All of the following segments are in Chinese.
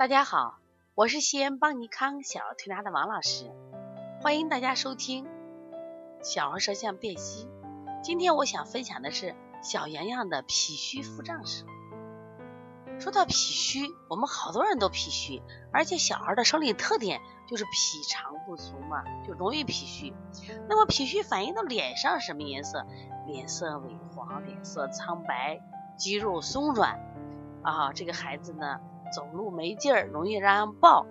大家好，我是西安邦尼康小儿推拿的王老师，欢迎大家收听小儿舌象辨析。今天我想分享的是小洋洋的脾虚腹胀史。说到脾虚，我们好多人都脾虚，而且小孩的生理特点就是脾肠不足嘛，就容易脾虚。那么脾虚反映到脸上什么颜色？脸色萎黄，脸色苍白，肌肉松软啊，这个孩子呢？走路没劲儿，容易让人抱，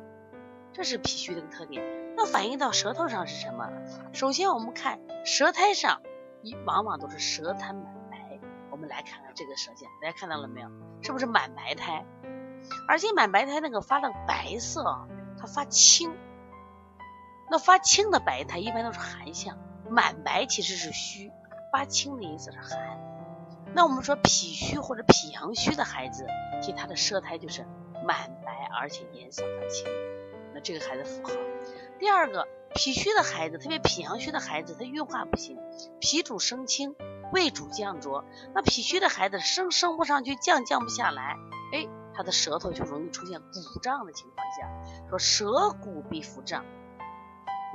这是脾虚的特点。那反映到舌头上是什么？首先我们看舌苔上，一往往都是舌苔满白。我们来看看这个舌象，大家看到了没有？是不是满白苔？而且满白苔那个发的白色，它发青。那发青的白苔一般都是寒象，满白其实是虚，发青的意思是寒。那我们说脾虚或者脾阳虚的孩子，其实他的舌苔就是。满白，而且颜色发青，那这个孩子符合。第二个，脾虚的孩子，特别脾阳虚的孩子，他运化不行，脾主升清，胃主降浊。那脾虚的孩子升升不上去，降降不下来，哎，他的舌头就容易出现鼓胀的情况下，说舌鼓必腹胀。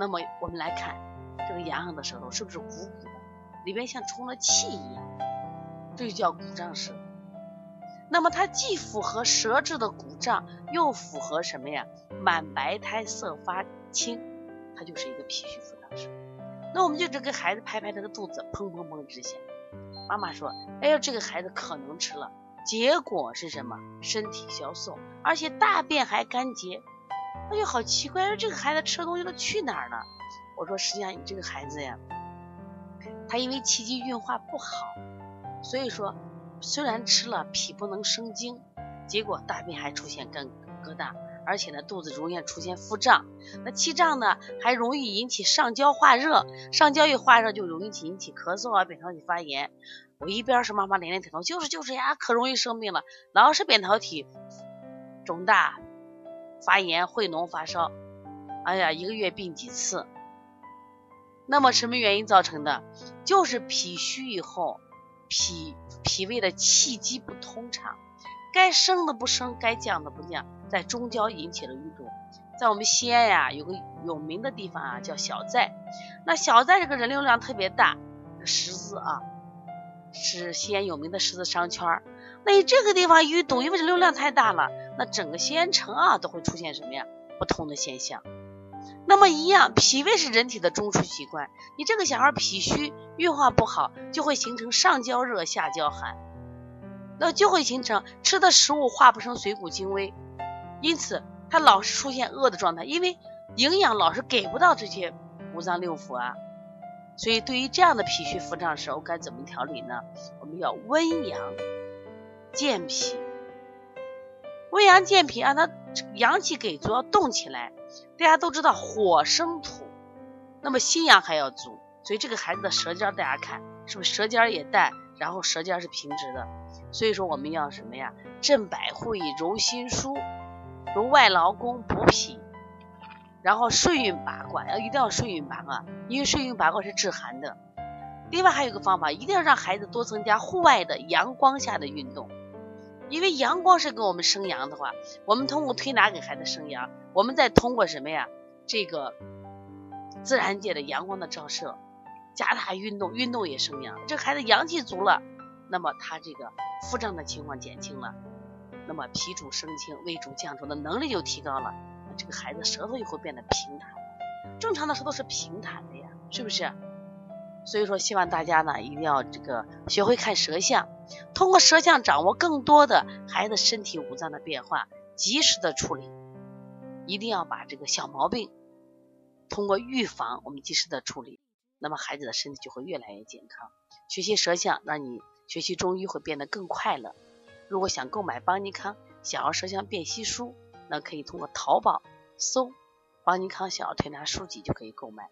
那么我们来看这个阳阳的舌头是不是鼓鼓的，里边像充了气一样，这就叫鼓胀舌。那么它既符合舌质的鼓胀，又符合什么呀？满白苔色发青，它就是一个脾虚腹胀舌。那我们就这给孩子拍拍他的肚子，砰砰砰直响。妈妈说：“哎呀，这个孩子可能吃了。”结果是什么？身体消瘦，而且大便还干结。那就好奇怪，这个孩子吃的东西都去哪儿了？我说：实际上你这个孩子呀，他因为气机运化不好，所以说。虽然吃了脾不能生精，结果大便还出现干疙瘩，而且呢肚子容易出现腹胀。那气胀呢还容易引起上焦化热，上焦一化热就容易引起咳嗽啊、扁桃体发炎。我一边是妈妈连连点头，就是就是呀，可容易生病了，老是扁桃体肿大、发炎、会脓、发烧。哎呀，一个月病几次？那么什么原因造成的？就是脾虚以后。脾脾胃的气机不通畅，该升的不升，该降的不降，在中焦引起了淤堵。在我们西安呀，有个有名的地方啊，叫小寨。那小寨这个人流量特别大，十字啊，是西安有名的十字商圈。那你这个地方淤堵，因为人流量太大了，那整个西安城啊都会出现什么呀？不通的现象。那么一样，脾胃是人体的中枢器官。你这个小孩脾虚，运化不好，就会形成上焦热、下焦寒，那就会形成吃的食物化不成水谷精微，因此他老是出现饿的状态，因为营养老是给不到这些五脏六腑啊。所以对于这样的脾虚腹胀时候，该怎么调理呢？我们要温阳健脾，温阳健脾，让他阳气给足，要动起来。大家都知道火生土，那么心阳还要足，所以这个孩子的舌尖，大家看是不是舌尖也淡，然后舌尖是平直的。所以说我们要什么呀？镇百会，揉心舒，揉外劳宫，补脾，然后顺运八卦，要一定要顺运八卦，因为顺运八卦是治寒的。另外还有一个方法，一定要让孩子多增加户外的阳光下的运动。因为阳光是给我们生阳的话，我们通过推拿给孩子生阳，我们再通过什么呀？这个自然界的阳光的照射，加大运动，运动也生阳。这孩子阳气足了，那么他这个腹胀的情况减轻了，那么脾主升清，胃主降浊的能力就提高了，这个孩子舌头就会变得平坦。正常的舌头是平坦的呀，是不是？所以说，希望大家呢一定要这个学会看舌象，通过舌象掌握更多的孩子身体五脏的变化，及时的处理。一定要把这个小毛病通过预防，我们及时的处理，那么孩子的身体就会越来越健康。学习舌象，让你学习中医会变得更快乐。如果想购买邦尼康想要舌象辨析书，那可以通过淘宝搜邦尼康小儿推拿书籍就可以购买。